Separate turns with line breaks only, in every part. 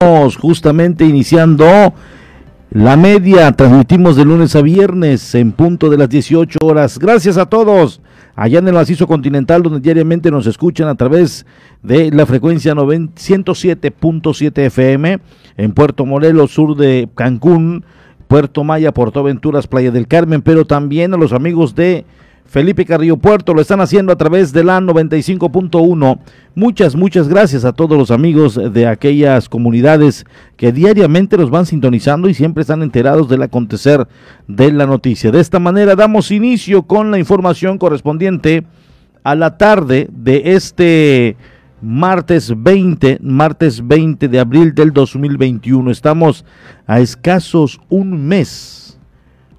justamente iniciando la media, transmitimos de lunes a viernes en punto de las 18 horas. Gracias a todos allá en el macizo continental donde diariamente nos escuchan a través de la frecuencia 107.7 FM en Puerto Morelos, sur de Cancún, Puerto Maya, Puerto Aventuras, Playa del Carmen, pero también a los amigos de Felipe Carrillo Puerto, lo están haciendo a través de la 95.1. Muchas, muchas gracias a todos los amigos de aquellas comunidades que diariamente nos van sintonizando y siempre están enterados del acontecer de la noticia. De esta manera damos inicio con la información correspondiente a la tarde de este martes 20, martes 20 de abril del 2021. Estamos a escasos un mes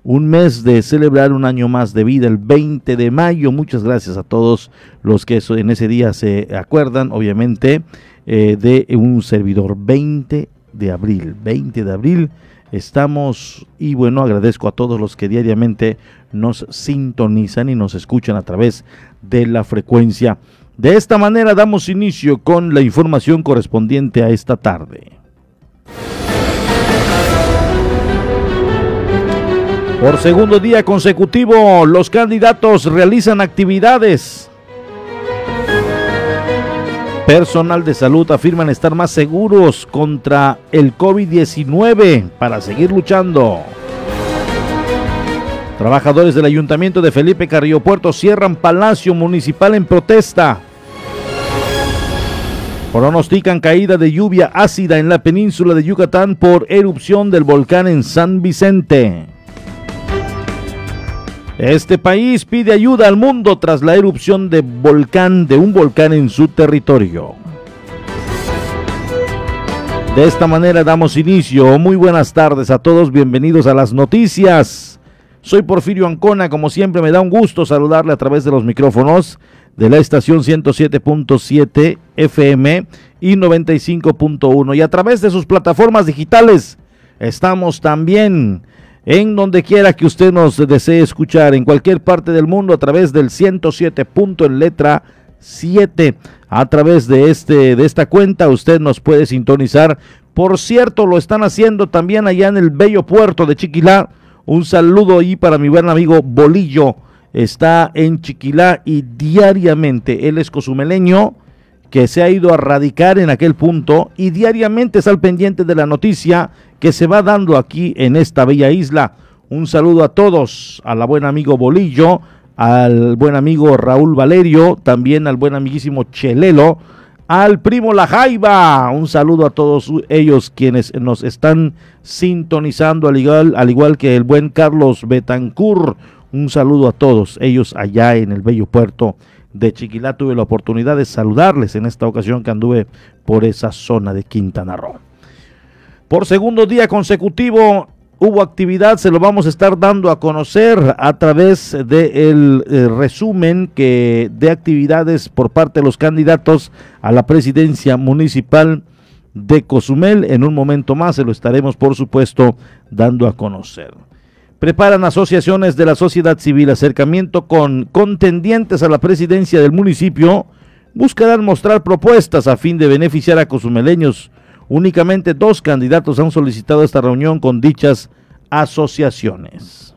un mes de celebrar un año más de vida, el 20 de mayo. Muchas gracias a todos los que en ese día se acuerdan, obviamente, eh, de un servidor. 20 de abril, 20 de abril. Estamos y bueno, agradezco a todos los que diariamente nos sintonizan y nos escuchan a través de la frecuencia. De esta manera damos inicio con la información correspondiente a esta tarde. Por segundo día consecutivo, los candidatos realizan actividades. Personal de salud afirman estar más seguros contra el COVID-19 para seguir luchando. Trabajadores del Ayuntamiento de Felipe Carrillo Puerto cierran Palacio Municipal en protesta. Pronostican caída de lluvia ácida en la península de Yucatán por erupción del volcán en San Vicente. Este país pide ayuda al mundo tras la erupción de volcán de un volcán en su territorio. De esta manera damos inicio. Muy buenas tardes a todos, bienvenidos a las noticias. Soy Porfirio Ancona, como siempre me da un gusto saludarle a través de los micrófonos de la estación 107.7 FM y 95.1 y a través de sus plataformas digitales. Estamos también en donde quiera que usted nos desee escuchar, en cualquier parte del mundo, a través del 107 punto en letra 7. A través de, este, de esta cuenta usted nos puede sintonizar. Por cierto, lo están haciendo también allá en el bello puerto de Chiquilá. Un saludo ahí para mi buen amigo Bolillo. Está en Chiquilá y diariamente él es cozumeleño que se ha ido a radicar en aquel punto y diariamente está al pendiente de la noticia que se va dando aquí en esta bella isla. Un saludo a todos, a la buen amigo Bolillo, al buen amigo Raúl Valerio, también al buen amiguísimo Chelelo, al primo La Jaiba. Un saludo a todos ellos quienes nos están sintonizando, al igual, al igual que el buen Carlos Betancur. Un saludo a todos ellos allá en el bello puerto de Chiquilá. Tuve la oportunidad de saludarles en esta ocasión que anduve por esa zona de Quintana Roo. Por segundo día consecutivo hubo actividad, se lo vamos a estar dando a conocer a través del eh, resumen que de actividades por parte de los candidatos a la presidencia municipal de Cozumel. En un momento más se lo estaremos, por supuesto, dando a conocer preparan asociaciones de la sociedad civil acercamiento con contendientes a la presidencia del municipio, buscarán mostrar propuestas a fin de beneficiar a cozumeleños. Únicamente dos candidatos han solicitado esta reunión con dichas asociaciones.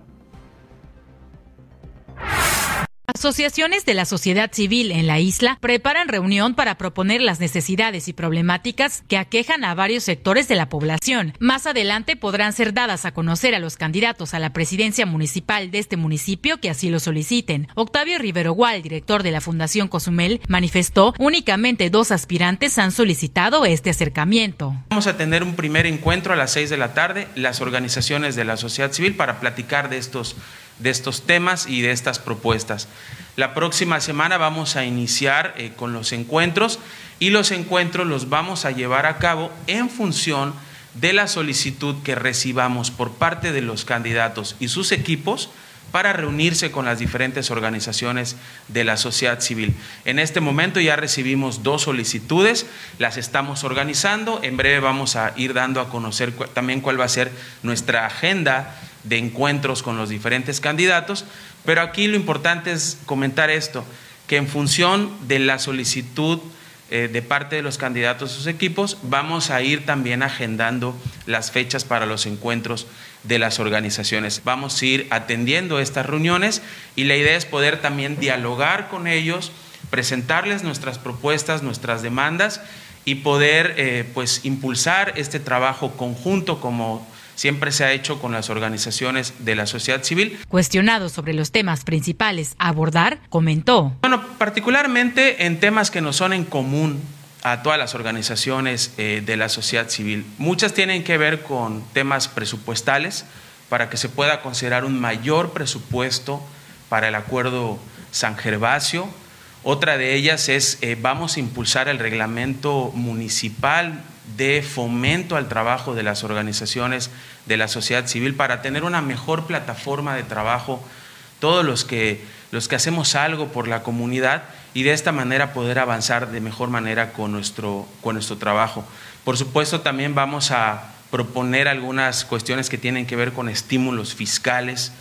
Asociaciones de la sociedad civil en la isla preparan reunión para proponer las necesidades y problemáticas que aquejan a varios sectores de la población. Más adelante podrán ser dadas a conocer a los candidatos a la presidencia municipal de este municipio que así lo soliciten. Octavio Rivero Gual, director de la Fundación Cozumel, manifestó únicamente dos aspirantes han solicitado este acercamiento.
Vamos a tener un primer encuentro a las seis de la tarde, las organizaciones de la sociedad civil para platicar de estos de estos temas y de estas propuestas. La próxima semana vamos a iniciar eh, con los encuentros y los encuentros los vamos a llevar a cabo en función de la solicitud que recibamos por parte de los candidatos y sus equipos para reunirse con las diferentes organizaciones de la sociedad civil. En este momento ya recibimos dos solicitudes, las estamos organizando, en breve vamos a ir dando a conocer también cuál va a ser nuestra agenda de encuentros con los diferentes candidatos, pero aquí lo importante es comentar esto, que en función de la solicitud eh, de parte de los candidatos a sus equipos, vamos a ir también agendando las fechas para los encuentros de las organizaciones. Vamos a ir atendiendo estas reuniones y la idea es poder también dialogar con ellos, presentarles nuestras propuestas, nuestras demandas y poder eh, pues impulsar este trabajo conjunto como siempre se ha hecho con las organizaciones de la sociedad civil.
Cuestionado sobre los temas principales a abordar, comentó.
Bueno, particularmente en temas que nos son en común a todas las organizaciones eh, de la sociedad civil. Muchas tienen que ver con temas presupuestales para que se pueda considerar un mayor presupuesto para el acuerdo San Gervasio. Otra de ellas es, eh, vamos a impulsar el reglamento municipal de fomento al trabajo de las organizaciones de la sociedad civil para tener una mejor plataforma de trabajo, todos los que, los que hacemos algo por la comunidad y de esta manera poder avanzar de mejor manera con nuestro, con nuestro trabajo. Por supuesto, también vamos a proponer algunas cuestiones que tienen que ver con estímulos fiscales,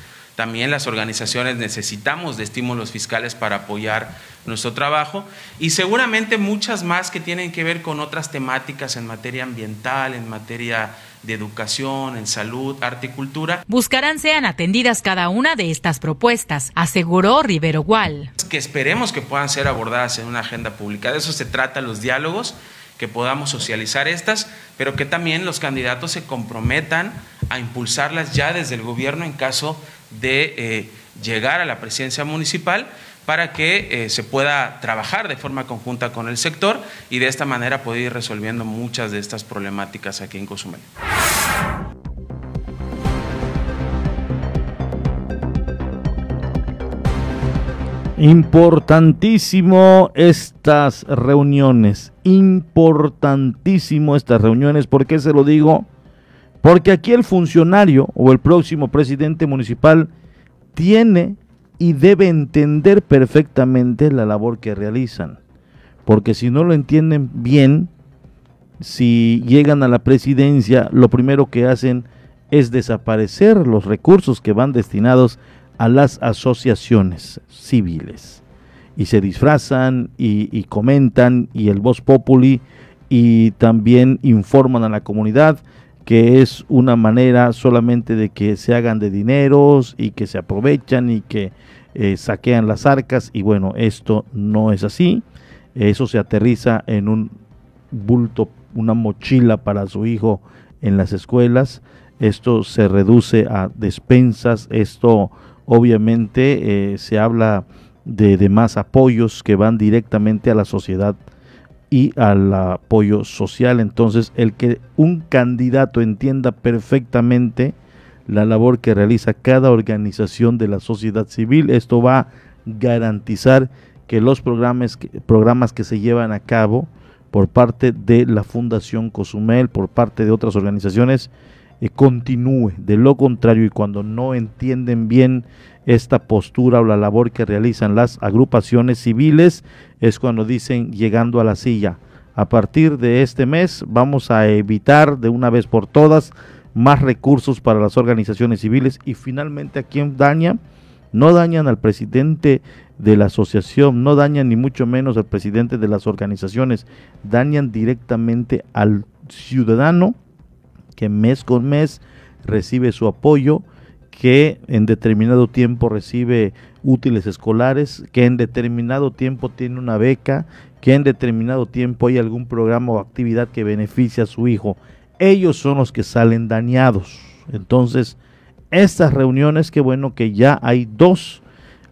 también las organizaciones necesitamos de estímulos fiscales para apoyar nuestro trabajo y seguramente muchas más que tienen que ver con otras temáticas en materia ambiental, en materia de educación, en salud, arte y cultura.
Buscarán sean atendidas cada una de estas propuestas, aseguró Rivero Gual.
Que esperemos que puedan ser abordadas en una agenda pública. De eso se trata los diálogos, que podamos socializar estas, pero que también los candidatos se comprometan a impulsarlas ya desde el gobierno en caso de eh, llegar a la presidencia municipal para que eh, se pueda trabajar de forma conjunta con el sector y de esta manera poder ir resolviendo muchas de estas problemáticas aquí en Cozumel.
Importantísimo estas reuniones, importantísimo estas reuniones, ¿por qué se lo digo? Porque aquí el funcionario o el próximo presidente municipal tiene y debe entender perfectamente la labor que realizan. Porque si no lo entienden bien, si llegan a la presidencia, lo primero que hacen es desaparecer los recursos que van destinados a las asociaciones civiles. Y se disfrazan y, comentan y el voz populi y también informan a la comunidad que es una manera solamente de que se hagan de dineros y que se aprovechan y que eh, saquean las arcas y bueno, esto no es así. Eso se aterriza en un bulto, una mochila para su hijo en las escuelas. Esto se reduce a despensas. Esto obviamente eh, se habla de demás apoyos que van directamente a la sociedad y al apoyo social. Entonces, el que un candidato entienda perfectamente la labor que realiza cada organización de la sociedad civil, esto va a garantizar que los programas, programas que se llevan a cabo por parte de la Fundación Cozumel, por parte de otras organizaciones, continúe. De lo contrario, y cuando no entienden bien esta postura o la labor que realizan las agrupaciones civiles, es cuando dicen llegando a la silla. A partir de este mes vamos a evitar de una vez por todas más recursos para las organizaciones civiles y finalmente a quién daña, no dañan al presidente de la asociación, no dañan ni mucho menos al presidente de las organizaciones, dañan directamente al ciudadano que mes con mes recibe su apoyo, que en determinado tiempo recibe útiles escolares, que en determinado tiempo tiene una beca, que en determinado tiempo hay algún programa o actividad que beneficia a su hijo. Ellos son los que salen dañados. Entonces, estas reuniones, qué bueno que ya hay dos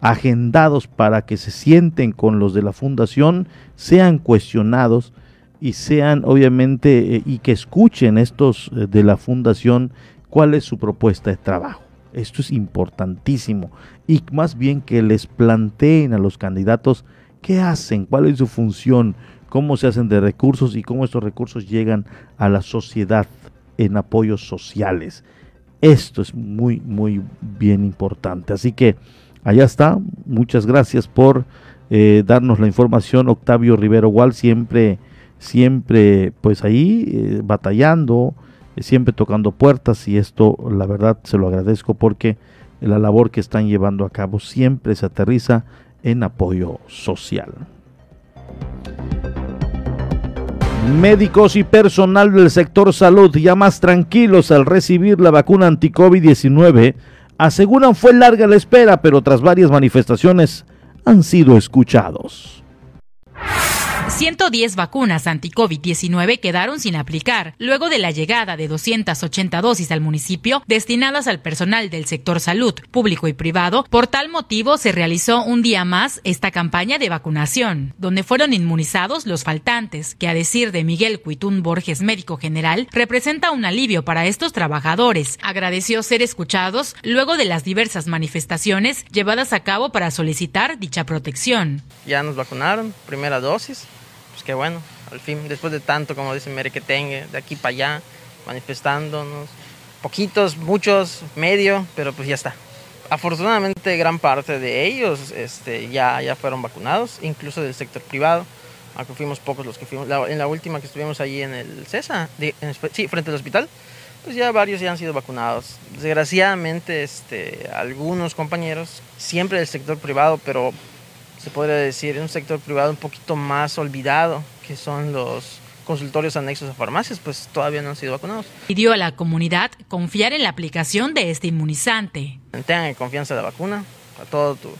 agendados para que se sienten con los de la fundación, sean cuestionados y sean obviamente eh, y que escuchen estos eh, de la fundación cuál es su propuesta de trabajo. Esto es importantísimo y más bien que les planteen a los candidatos qué hacen, cuál es su función, cómo se hacen de recursos y cómo estos recursos llegan a la sociedad en apoyos sociales. Esto es muy, muy bien importante. Así que allá está. Muchas gracias por eh, darnos la información. Octavio Rivero Gual siempre siempre pues ahí eh, batallando, siempre tocando puertas y esto la verdad se lo agradezco porque la labor que están llevando a cabo siempre se aterriza en apoyo social. Médicos y personal del sector salud ya más tranquilos al recibir la vacuna anti-COVID-19 aseguran fue larga la espera, pero tras varias manifestaciones han sido escuchados.
110 vacunas anti-COVID-19 quedaron sin aplicar luego de la llegada de 280 dosis al municipio destinadas al personal del sector salud, público y privado. Por tal motivo se realizó un día más esta campaña de vacunación, donde fueron inmunizados los faltantes, que a decir de Miguel Cuitún Borges, médico general, representa un alivio para estos trabajadores. Agradeció ser escuchados luego de las diversas manifestaciones llevadas a cabo para solicitar dicha protección.
Ya nos vacunaron, primera dosis, que bueno, al fin, después de tanto, como dice Merequetengue, de aquí para allá, manifestándonos, poquitos, muchos, medio, pero pues ya está. Afortunadamente gran parte de ellos este, ya, ya fueron vacunados, incluso del sector privado, aunque fuimos pocos los que fuimos. en la última que estuvimos allí en el CESA, sí, frente al hospital, pues ya varios ya han sido vacunados. Desgraciadamente, este, algunos compañeros, siempre del sector privado, pero se podría decir, en un sector privado un poquito más olvidado, que son los consultorios anexos a farmacias, pues todavía no han sido vacunados.
Pidió a la comunidad confiar en la aplicación de este inmunizante.
Tengan confianza en la vacuna, a todo tu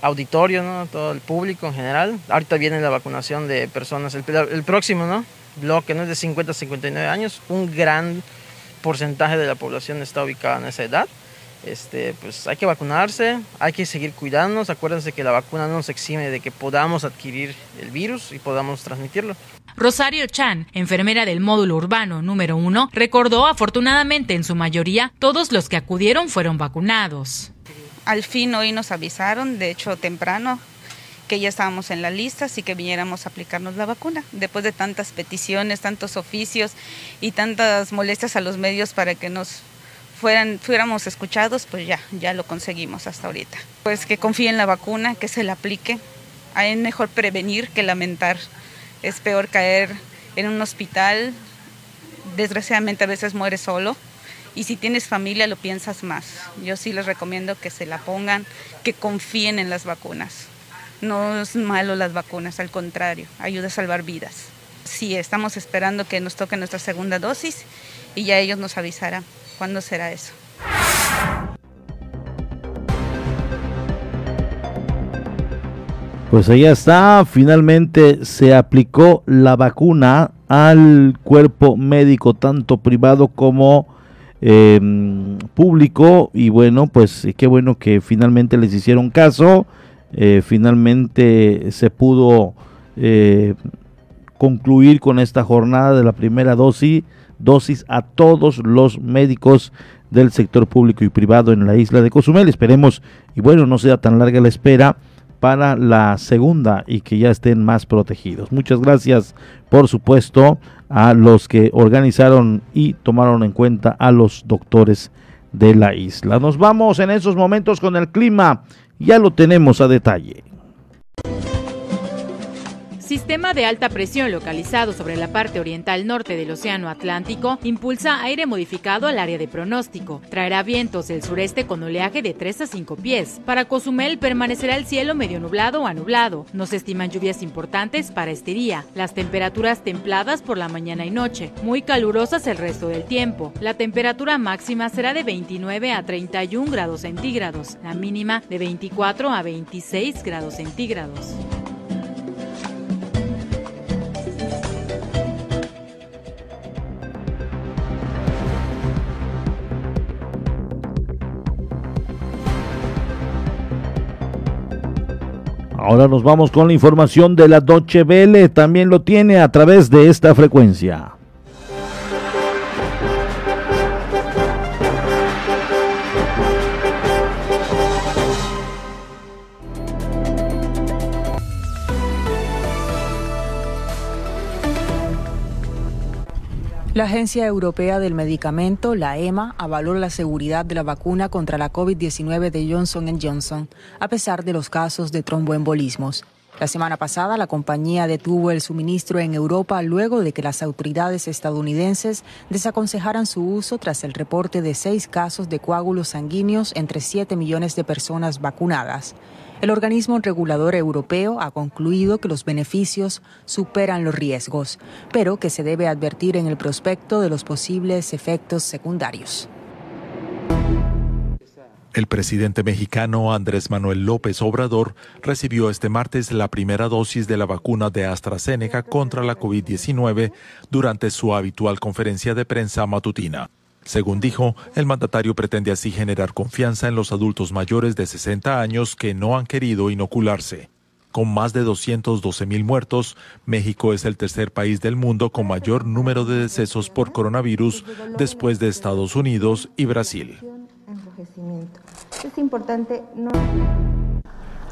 auditorio, ¿no? a todo el público en general. Ahorita viene la vacunación de personas, el, el próximo ¿no? bloque no es de 50 a 59 años, un gran porcentaje de la población está ubicada en esa edad este, pues hay que vacunarse, hay que seguir cuidándonos. Acuérdense que la vacuna no nos exime de que podamos adquirir el virus y podamos transmitirlo.
Rosario Chan, enfermera del módulo urbano número uno, recordó afortunadamente en su mayoría todos los que acudieron fueron vacunados.
Al fin hoy nos avisaron, de hecho temprano, que ya estábamos en la lista, así que viniéramos a aplicarnos la vacuna. Después de tantas peticiones, tantos oficios y tantas molestias a los medios para que nos fueran, fuéramos escuchados, pues ya, ya lo conseguimos hasta ahorita. Pues que confíen en la vacuna, que se la aplique. Es mejor prevenir que lamentar. Es peor caer en un hospital. Desgraciadamente a veces mueres solo. Y si tienes familia lo piensas más. Yo sí les recomiendo que se la pongan, que confíen en las vacunas. No es malo las vacunas, al contrario, ayuda a salvar vidas. Sí, estamos esperando que nos toque nuestra segunda dosis y ya ellos nos avisarán. ¿Cuándo será eso?
Pues ahí está, finalmente se aplicó la vacuna al cuerpo médico, tanto privado como em, público, y bueno, pues qué bueno que finalmente les hicieron caso, eh, finalmente se pudo eh, concluir con esta jornada de la primera dosis dosis a todos los médicos del sector público y privado en la isla de Cozumel. Esperemos y bueno, no sea tan larga la espera para la segunda y que ya estén más protegidos. Muchas gracias, por supuesto, a los que organizaron y tomaron en cuenta a los doctores de la isla. Nos vamos en esos momentos con el clima, ya lo tenemos a detalle.
Sistema de alta presión localizado sobre la parte oriental norte del Océano Atlántico impulsa aire modificado al área de pronóstico. Traerá vientos del sureste con oleaje de 3 a 5 pies. Para Cozumel permanecerá el cielo medio nublado o anublado. No se estiman lluvias importantes para este día. Las temperaturas templadas por la mañana y noche, muy calurosas el resto del tiempo. La temperatura máxima será de 29 a 31 grados centígrados, la mínima de 24 a 26 grados centígrados.
Ahora nos vamos con la información de la Doche Vele. También lo tiene a través de esta frecuencia.
La Agencia Europea del Medicamento, la EMA, avaló la seguridad de la vacuna contra la COVID-19 de Johnson Johnson, a pesar de los casos de tromboembolismos. La semana pasada, la compañía detuvo el suministro en Europa luego de que las autoridades estadounidenses desaconsejaran su uso tras el reporte de seis casos de coágulos sanguíneos entre 7 millones de personas vacunadas. El organismo regulador europeo ha concluido que los beneficios superan los riesgos, pero que se debe advertir en el prospecto de los posibles efectos secundarios.
El presidente mexicano Andrés Manuel López Obrador recibió este martes la primera dosis de la vacuna de AstraZeneca contra la COVID-19 durante su habitual conferencia de prensa matutina. Según dijo, el mandatario pretende así generar confianza en los adultos mayores de 60 años que no han querido inocularse. Con más de 212 mil muertos, México es el tercer país del mundo con mayor número de decesos por coronavirus después de Estados Unidos y Brasil. Es importante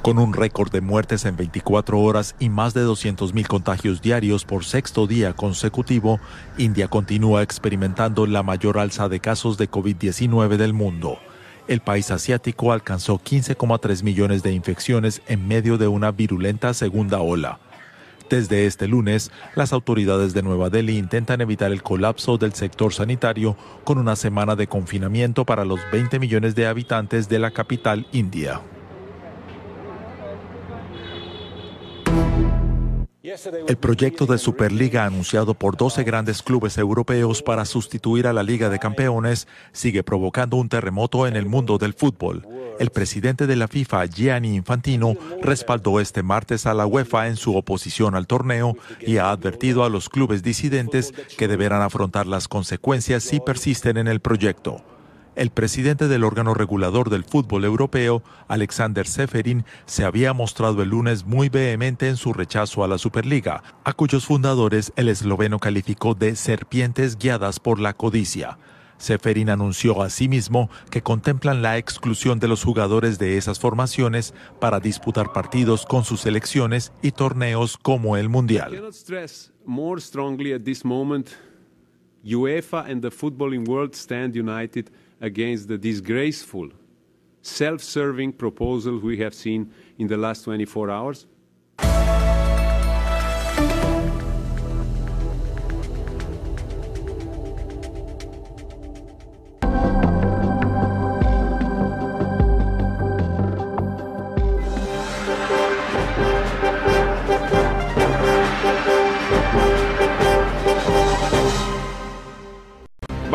Con un récord de muertes en 24 horas y más de 200.000 contagios diarios por sexto día consecutivo, India continúa experimentando la mayor alza de casos de COVID-19 del mundo. El país asiático alcanzó 15,3 millones de infecciones en medio de una virulenta segunda ola. Desde este lunes, las autoridades de Nueva Delhi intentan evitar el colapso del sector sanitario con una semana de confinamiento para los 20 millones de habitantes de la capital india. El proyecto de Superliga anunciado por 12 grandes clubes europeos para sustituir a la Liga de Campeones sigue provocando un terremoto en el mundo del fútbol. El presidente de la FIFA, Gianni Infantino, respaldó este martes a la UEFA en su oposición al torneo y ha advertido a los clubes disidentes que deberán afrontar las consecuencias si persisten en el proyecto. El presidente del órgano regulador del fútbol europeo, Alexander Seferin, se había mostrado el lunes muy vehemente en su rechazo a la Superliga, a cuyos fundadores el esloveno calificó de serpientes guiadas por la codicia. Seferin anunció asimismo que contemplan la exclusión de los jugadores de esas formaciones para disputar partidos con sus selecciones y torneos como el Mundial. UEFA world united against the disgraceful, self-serving proposal we have seen in the last 24 hours.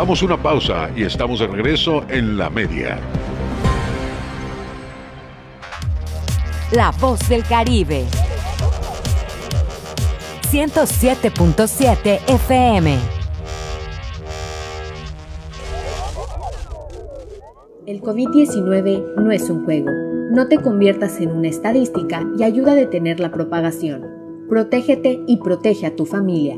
Vamos una pausa y estamos de regreso en la media.
La voz del Caribe. 107.7 FM.
El COVID-19 no es un juego. No te conviertas en una estadística y ayuda a detener la propagación. Protégete y protege a tu familia.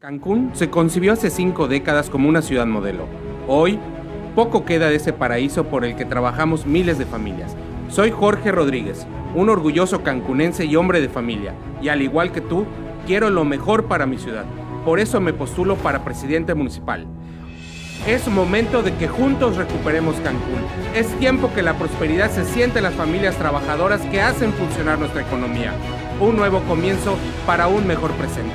Cancún se concibió hace cinco décadas como una ciudad modelo. Hoy, poco queda de ese paraíso por el que trabajamos miles de familias. Soy Jorge Rodríguez, un orgulloso cancunense y hombre de familia, y al igual que tú, quiero lo mejor para mi ciudad. Por eso me postulo para presidente municipal. Es momento de que juntos recuperemos Cancún. Es tiempo que la prosperidad se siente en las familias trabajadoras que hacen funcionar nuestra economía. Un nuevo comienzo para un mejor presente.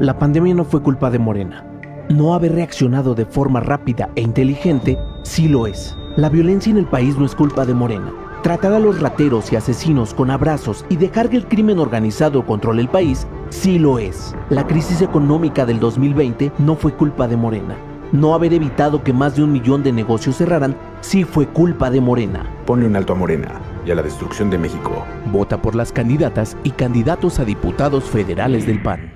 La pandemia no fue culpa de Morena. No haber reaccionado de forma rápida e inteligente sí lo es. La violencia en el país no es culpa de Morena tratar a los rateros y asesinos con abrazos y dejar que el crimen organizado controle el país, sí lo es. La crisis económica del 2020 no fue culpa de Morena. No haber evitado que más de un millón de negocios cerraran sí fue culpa de Morena.
Ponle un alto a Morena y a la destrucción de México.
Vota por las candidatas y candidatos a diputados federales del PAN.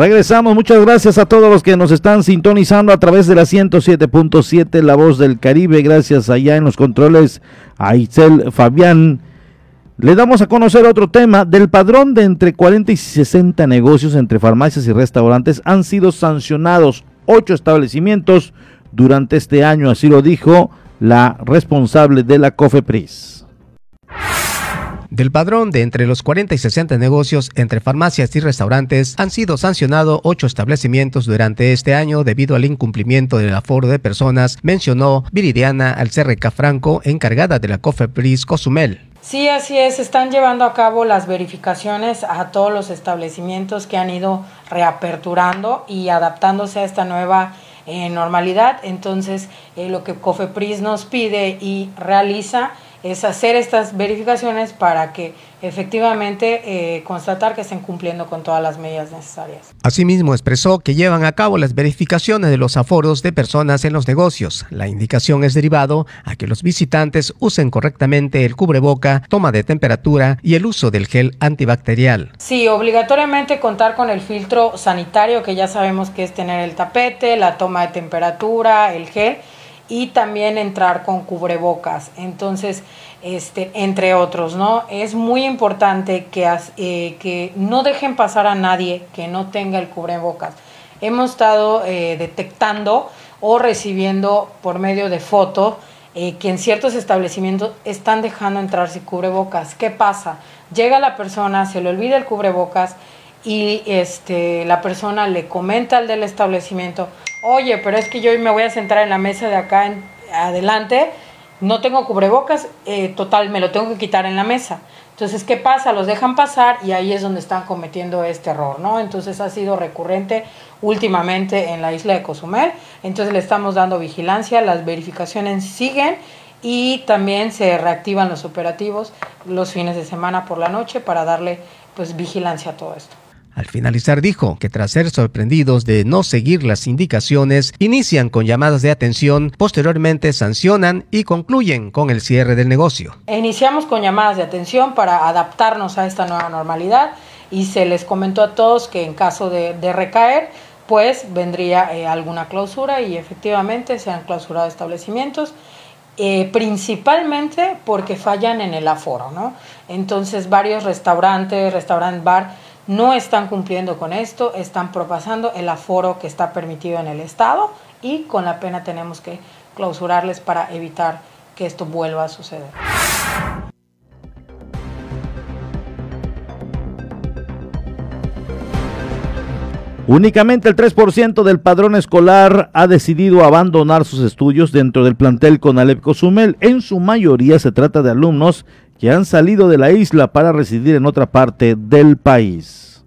Regresamos, muchas gracias a todos los que nos están sintonizando a través de la 107.7 La Voz del Caribe. Gracias allá en los controles a Itzel Fabián. Le damos a conocer otro tema. Del padrón de entre 40 y 60 negocios entre farmacias y restaurantes han sido sancionados ocho establecimientos durante este año. Así lo dijo la responsable de la COFEPRIS.
Del padrón de entre los 40 y 60 negocios entre farmacias y restaurantes han sido sancionados ocho establecimientos durante este año debido al incumplimiento del aforo de personas, mencionó Viridiana Alcerreca Franco, encargada de la COFEPRIS Cozumel.
Sí, así es. Están llevando a cabo las verificaciones a todos los establecimientos que han ido reaperturando y adaptándose a esta nueva eh, normalidad. Entonces, eh, lo que COFEPRIS nos pide y realiza es hacer estas verificaciones para que efectivamente eh, constatar que estén cumpliendo con todas las medidas necesarias.
Asimismo, expresó que llevan a cabo las verificaciones de los aforos de personas en los negocios. La indicación es derivado a que los visitantes usen correctamente el cubreboca, toma de temperatura y el uso del gel antibacterial.
Sí, obligatoriamente contar con el filtro sanitario, que ya sabemos que es tener el tapete, la toma de temperatura, el gel y también entrar con cubrebocas. Entonces, este, entre otros, ¿no? Es muy importante que, eh, que no dejen pasar a nadie que no tenga el cubrebocas. Hemos estado eh, detectando o recibiendo por medio de foto eh, que en ciertos establecimientos están dejando entrar sin cubrebocas. ¿Qué pasa? Llega la persona, se le olvida el cubrebocas y este, la persona le comenta al del establecimiento, oye, pero es que yo me voy a sentar en la mesa de acá en, adelante, no tengo cubrebocas, eh, total, me lo tengo que quitar en la mesa. Entonces, ¿qué pasa? Los dejan pasar y ahí es donde están cometiendo este error, ¿no? Entonces ha sido recurrente últimamente en la isla de Cozumel. Entonces le estamos dando vigilancia, las verificaciones siguen y también se reactivan los operativos los fines de semana por la noche para darle pues vigilancia a todo esto.
Al finalizar dijo que tras ser sorprendidos de no seguir las indicaciones, inician con llamadas de atención, posteriormente sancionan y concluyen con el cierre del negocio.
Iniciamos con llamadas de atención para adaptarnos a esta nueva normalidad y se les comentó a todos que en caso de, recaer, pues vendría eh, alguna clausura y efectivamente se han clausurado establecimientos. Eh, principalmente porque fallan en el aforo, ¿no? Entonces varios restaurantes, restaurant bar, no están cumpliendo con esto, están propasando el aforo que está permitido en el Estado y con la pena tenemos que clausurarles para evitar que esto vuelva a suceder.
Únicamente el 3% del padrón escolar ha decidido abandonar sus estudios dentro del plantel Conalep Cozumel. En su mayoría se trata de alumnos que han salido de la isla para residir en otra parte del país.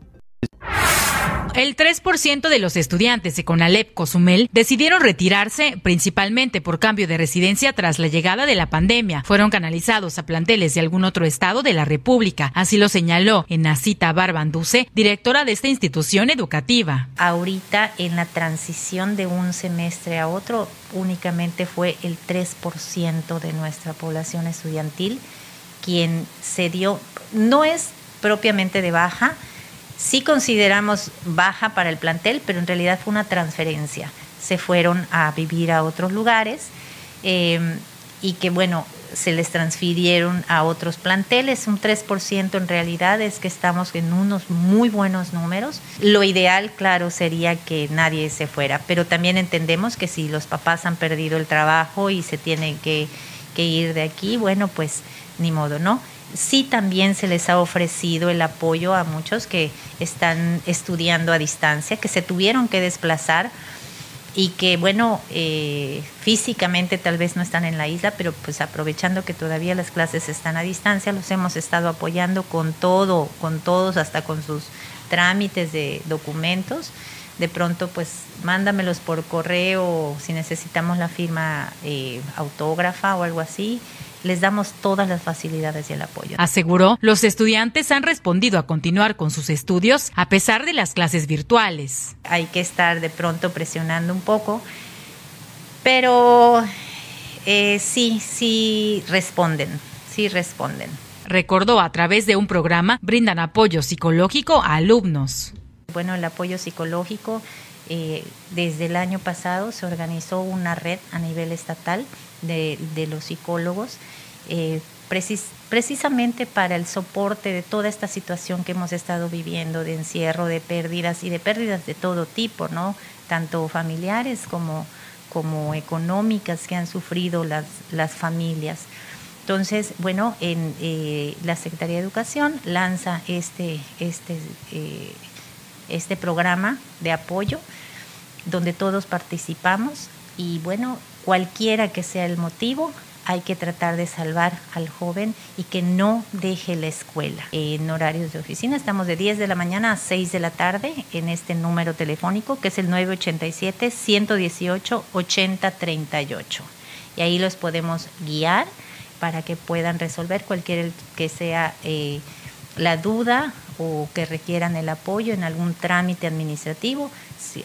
El 3% de los estudiantes de Conalep Cozumel decidieron retirarse principalmente por cambio de residencia tras la llegada de la pandemia. Fueron canalizados a planteles de algún otro estado de la República. Así lo señaló Enacita Barbanduce, directora de esta institución educativa.
Ahorita en la transición de un semestre a otro únicamente fue el 3% de nuestra población estudiantil quien se dio, no es propiamente de baja, sí consideramos baja para el plantel, pero en realidad fue una transferencia. Se fueron a vivir a otros lugares em, y que, bueno, se les transfirieron a otros planteles. Un 3% en realidad es que estamos en unos muy buenos números. Lo ideal, claro, sería que nadie se fuera, pero también entendemos que si los papás han perdido el trabajo y se tienen que, que ir de aquí, bueno, pues ni modo, ¿no? Sí también se les ha ofrecido el apoyo a muchos que están estudiando a distancia, que se tuvieron que desplazar y que, bueno, eh, físicamente tal vez no están en la isla, pero pues aprovechando que todavía las clases están a distancia, los hemos estado apoyando con todo, con todos, hasta con sus trámites de documentos. De pronto, pues mándamelos por correo si necesitamos la firma eh, autógrafa o algo así les damos todas las facilidades y el apoyo.
Aseguró, los estudiantes han respondido a continuar con sus estudios a pesar de las clases virtuales.
Hay que estar de pronto presionando un poco, pero eh, sí, sí responden, sí responden.
Recordó a través de un programa brindan apoyo psicológico a alumnos.
Bueno, el apoyo psicológico eh, desde el año pasado se organizó una red a nivel estatal de, los psicólogos, eh, precisamente para el soporte de toda esta situación que hemos estado viviendo, de encierro, de pérdidas y de pérdidas de todo tipo, ¿no? Tanto familiares como, como económicas que han sufrido las, las familias. Entonces, bueno, en, eh, la Secretaría de Educación lanza este, este este programa de apoyo donde todos participamos y bueno, cualquiera que sea el motivo, hay que tratar de salvar al joven y que no deje la escuela. En horarios de oficina estamos de 10 de la mañana a 6 de la tarde en este número telefónico que es el 987-118-8038. Y ahí los podemos guiar para que puedan resolver cualquier que sea eh, la duda o que requieran el apoyo en algún trámite administrativo,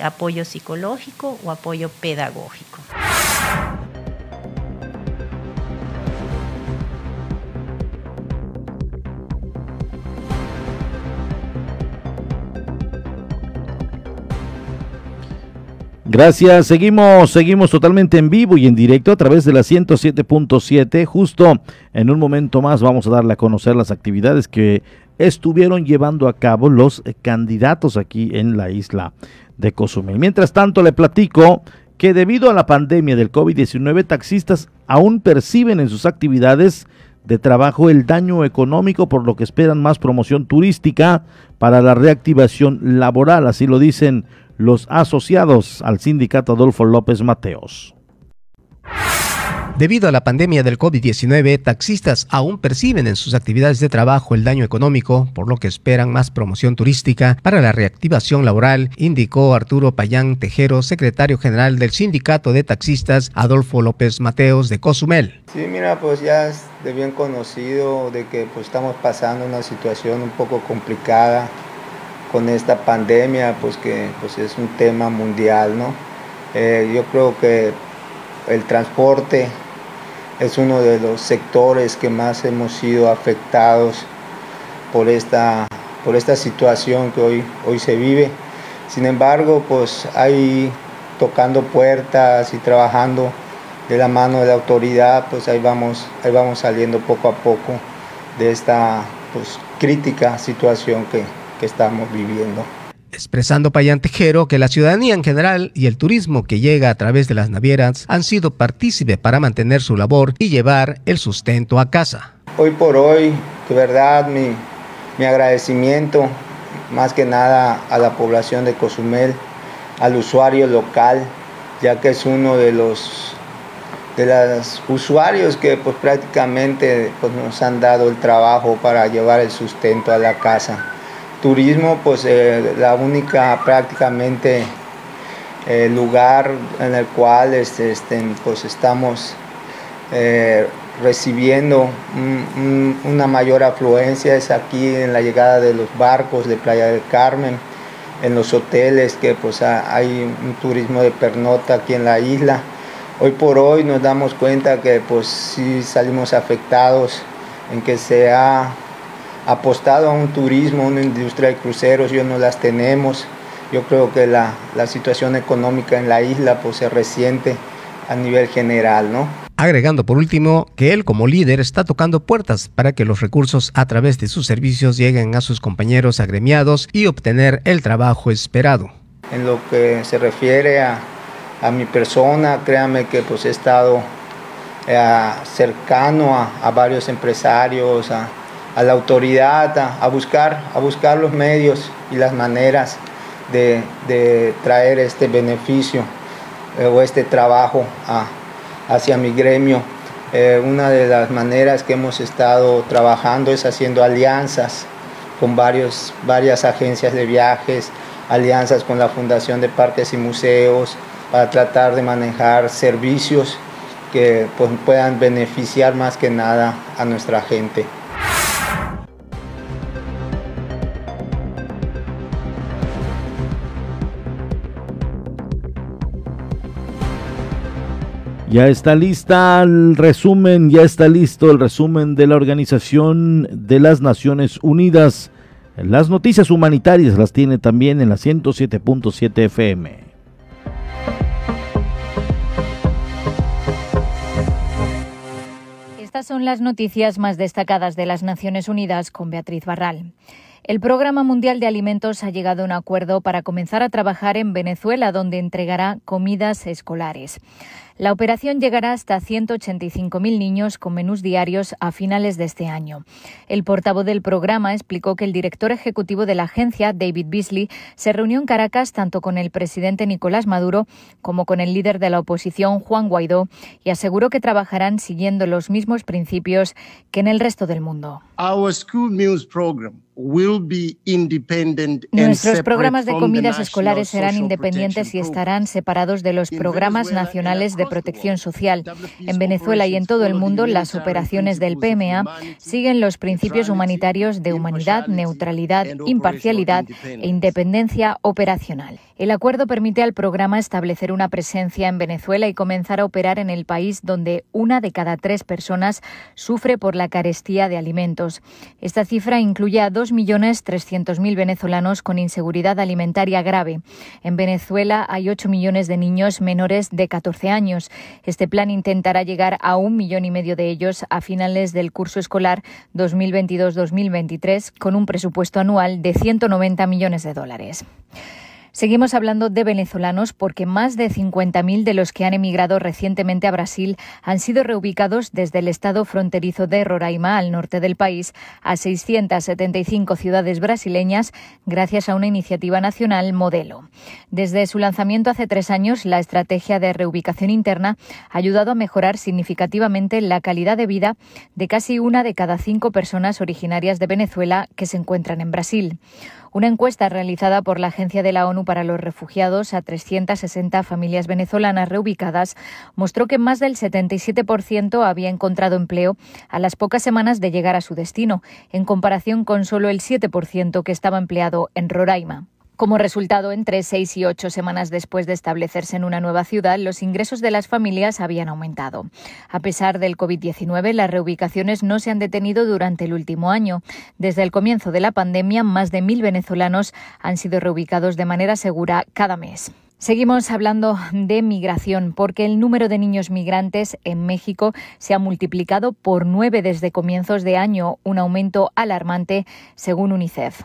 apoyo psicológico o apoyo pedagógico.
Gracias, seguimos, seguimos totalmente en vivo y en directo a través de la 107.7. Justo en un momento más vamos a darle a conocer las actividades que estuvieron llevando a cabo los candidatos aquí en la isla de Cozumel. Mientras tanto, le platico que debido a la pandemia del COVID-19 taxistas aún perciben en sus actividades de trabajo el daño económico por lo que esperan más promoción turística para la reactivación laboral, así lo dicen los asociados al sindicato Adolfo López Mateos.
Debido a la pandemia del COVID-19, taxistas aún perciben en sus actividades de trabajo el daño económico, por lo que esperan más promoción turística para la reactivación laboral, indicó Arturo Payán Tejero, secretario general del Sindicato de Taxistas Adolfo López Mateos de Cozumel.
Sí, mira, pues ya es de bien conocido de que pues, estamos pasando una situación un poco complicada con esta pandemia, pues que pues, es un tema mundial, ¿no? Eh, yo creo que el transporte es uno de los sectores que más hemos sido afectados por esta, por esta situación que hoy, hoy se vive. Sin embargo, pues ahí tocando puertas y trabajando de la mano de la autoridad, pues ahí vamos, ahí vamos saliendo poco a poco de esta pues, crítica situación que, que estamos viviendo
expresando Payán Tejero que la ciudadanía en general y el turismo que llega a través de las navieras han sido partícipe para mantener su labor y llevar el sustento a casa.
Hoy por hoy, de verdad, mi, mi agradecimiento más que nada a la población de Cozumel, al usuario local, ya que es uno de los de los usuarios que pues prácticamente pues, nos han dado el trabajo para llevar el sustento a la casa turismo, pues eh, la única prácticamente eh, lugar en el cual este, este pues estamos eh, recibiendo una mayor afluencia es aquí en la llegada de los barcos de Playa del Carmen, en los hoteles que pues hay un turismo de pernota aquí en la isla. Hoy por hoy nos damos cuenta que pues sí salimos afectados en que se ha apostado a un turismo, una industria de cruceros, yo no las tenemos. Yo creo que la, la situación económica en la isla pues se resiente a nivel general, ¿no?
Agregando por último que él como líder está tocando puertas para que los recursos a través de sus servicios lleguen a sus compañeros agremiados y obtener el trabajo esperado.
En lo que se refiere a, a mi persona, créame que pues he estado eh, cercano a, a varios empresarios, a, a la autoridad a, buscar, a buscar los medios y las maneras de, traer este beneficio eh, o este trabajo hacia mi gremio. Eh, una de las maneras que hemos estado trabajando es haciendo alianzas con varios, varias agencias de viajes, alianzas con la Fundación de Parques y Museos, para tratar de manejar servicios que pues, puedan beneficiar más que nada a nuestra gente.
Ya está lista el resumen, ya está listo el resumen de la Organización de las Naciones Unidas. Las noticias humanitarias las tiene también en la 107.7 FM.
Estas son las noticias más destacadas de las Naciones Unidas con Beatriz Barral. El Programa Mundial de Alimentos ha llegado a un acuerdo para comenzar a trabajar en Venezuela, donde entregará comidas escolares. La operación llegará hasta 185.000 niños con menús diarios a finales de este año. El portavoz del programa explicó que el director ejecutivo de la agencia, David Beasley, se reunió en Caracas tanto con el presidente Nicolás Maduro como con el líder de la oposición, Juan Guaidó, y aseguró que trabajarán siguiendo los mismos principios que en el resto del mundo. Nuestros programas de comidas escolares serán independientes y estarán separados de los programas nacionales de protección social. En Venezuela y en todo el mundo, las operaciones del PMA siguen los principios humanitarios de humanidad, neutralidad, imparcialidad e independencia operacional. El acuerdo permite al programa establecer una presencia en Venezuela y comenzar a operar en el país donde una de cada tres personas sufre por la carestía de alimentos. Esta cifra incluye a 2.300.000 venezolanos con inseguridad alimentaria grave. En Venezuela hay 8 millones de niños menores de 14 años. Este plan intentará llegar a un millón y medio de ellos a finales del curso escolar 2022-2023 con un presupuesto anual de 190 millones de dólares. Seguimos hablando de venezolanos porque más de 50.000 de los que han emigrado recientemente a Brasil han sido reubicados desde el estado fronterizo de Roraima, al norte del país, a 675 ciudades brasileñas gracias a una iniciativa nacional modelo. Desde su lanzamiento hace tres años, la estrategia de reubicación interna ha ayudado a mejorar significativamente la calidad de vida de casi una de cada cinco personas originarias de Venezuela que se encuentran en Brasil. Una encuesta realizada por la Agencia de la ONU para los Refugiados a 360 familias venezolanas reubicadas mostró que más del 77% había encontrado empleo a las pocas semanas de llegar a su destino, en comparación con solo el 7% que estaba empleado en Roraima. Como resultado, entre seis y ocho semanas después de establecerse en una nueva ciudad, los ingresos de las familias habían aumentado. A pesar del COVID-19, las reubicaciones no se han detenido durante el último año. Desde el comienzo de la pandemia, más de mil venezolanos han sido reubicados de manera segura cada mes. Seguimos hablando de migración porque el número de niños migrantes en México se ha multiplicado por nueve desde comienzos de año, un aumento alarmante según UNICEF.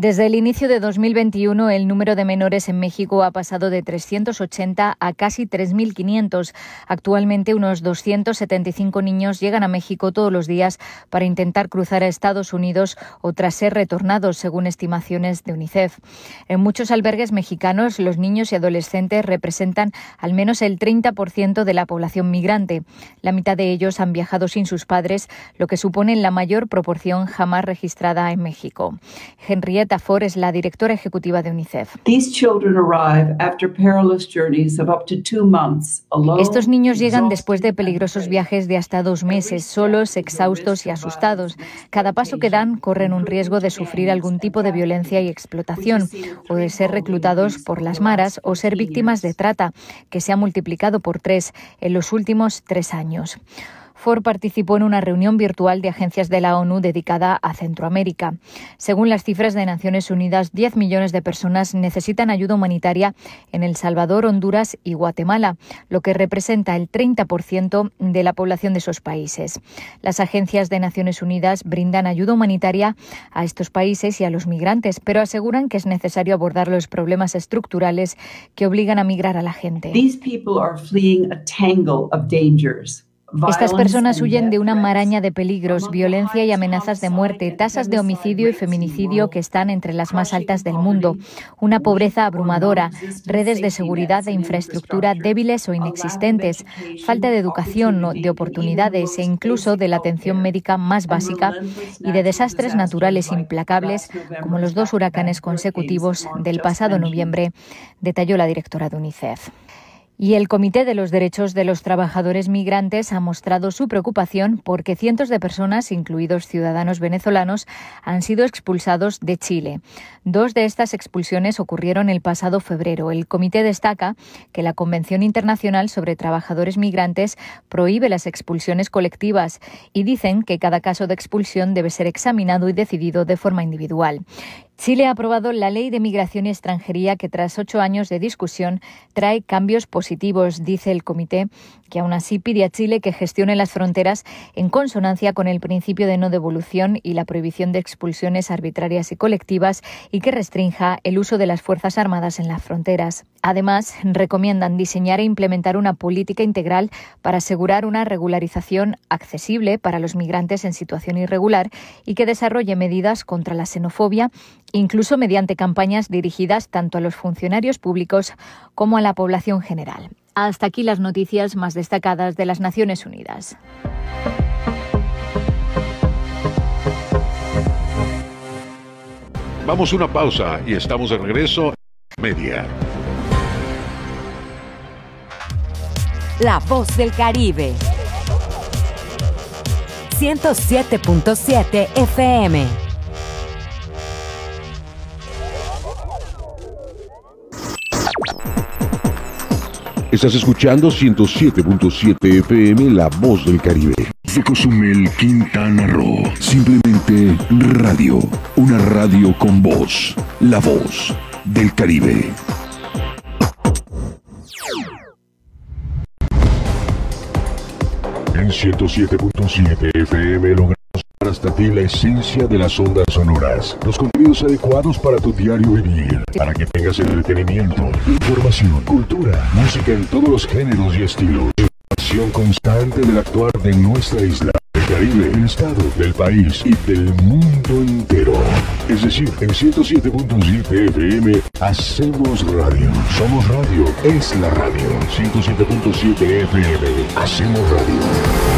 Desde el inicio de 2021, el número de menores en México ha pasado de 380 a casi 3.500. Actualmente, unos 275 niños llegan a México todos los días para intentar cruzar a Estados Unidos o tras ser retornados, según estimaciones de UNICEF. En muchos albergues mexicanos, los niños y adolescentes representan al menos el 30% de la población migrante. La mitad de ellos han viajado sin sus padres, lo que supone la mayor proporción jamás registrada en México. Henriette Ford es la directora ejecutiva de UNICEF. Estos niños llegan después de peligrosos viajes de hasta dos meses, solos, exhaustos y asustados. Cada paso que dan corren un riesgo de sufrir algún tipo de violencia y explotación, o de ser reclutados por las maras o ser víctimas de trata, que se ha multiplicado por tres en los últimos tres años. Ford participó en una reunión virtual de agencias de la ONU dedicada a Centroamérica. Según las cifras de Naciones Unidas, 10 millones de personas necesitan ayuda humanitaria en El Salvador, Honduras y Guatemala, lo que representa el 30% de la población de esos países. Las agencias de Naciones Unidas brindan ayuda humanitaria a estos países y a los migrantes, pero aseguran que es necesario abordar los problemas estructurales que obligan a migrar a la gente. Estas personas huyen de una maraña de peligros, violencia y amenazas de muerte, tasas de homicidio y feminicidio que están entre las más altas del mundo, una pobreza abrumadora, redes de seguridad e infraestructura débiles o inexistentes, falta de educación, de oportunidades e incluso de la atención médica más básica y de desastres naturales implacables como los dos huracanes consecutivos del pasado noviembre, detalló la directora de UNICEF. Y el Comité de los Derechos de los Trabajadores Migrantes ha mostrado su preocupación porque cientos de personas, incluidos ciudadanos venezolanos, han sido expulsados de Chile. Dos de estas expulsiones ocurrieron el pasado febrero. El comité destaca que la Convención Internacional sobre Trabajadores Migrantes prohíbe las expulsiones colectivas y dicen que cada caso de expulsión debe ser examinado y decidido de forma individual. Chile ha aprobado la ley de migración y extranjería que tras ocho años de discusión trae cambios positivos, dice el comité, que aún así pide a Chile que gestione las fronteras en consonancia con el principio de no devolución y la prohibición de expulsiones arbitrarias y colectivas y que restrinja el uso de las Fuerzas Armadas en las fronteras. Además, recomiendan diseñar e implementar una política integral para asegurar una regularización accesible para los migrantes en situación irregular y que desarrolle medidas contra la xenofobia incluso mediante campañas dirigidas tanto a los funcionarios públicos como a la población general. Hasta aquí las noticias más destacadas de las Naciones Unidas.
Vamos a una pausa y estamos de regreso. Media.
La voz del Caribe. 107.7 FM.
Estás escuchando 107.7 FM La Voz del Caribe. De Cozumel, Quintana Roo. Simplemente radio. Una radio con voz. La Voz del Caribe. En 107.7 FM llevar hasta ti la esencia de las ondas sonoras, los contenidos adecuados para tu diario vivir, para que tengas entretenimiento, información, cultura, música en todos los géneros y estilos. Información constante del actuar de nuestra isla. del Caribe, del estado, del país y del mundo entero. Es decir, en 107.7 FM hacemos radio. Somos radio, es la radio. 107.7 FM, hacemos radio.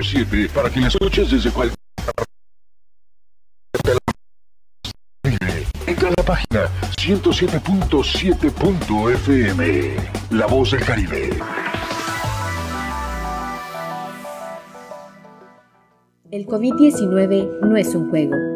Siete, para que la escuches desde cualquier en cada página 107.7.fm La Voz del Caribe.
El COVID-19 no es un juego.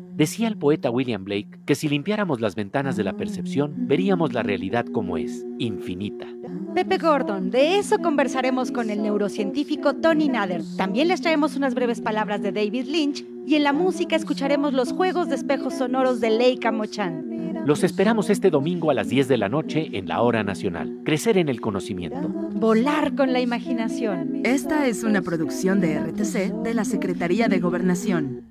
decía el poeta William Blake que si limpiáramos las ventanas de la percepción, veríamos la realidad como es, infinita.
Pepe Gordon, de eso conversaremos con el neurocientífico Tony Nader. También les traemos unas breves palabras de David Lynch y en la música escucharemos los juegos de espejos sonoros de Leica Mochan.
Los esperamos este domingo a las 10 de la noche en la Hora Nacional. Crecer en el conocimiento.
Volar con la imaginación.
Esta es una producción de RTC de la Secretaría de Gobernación.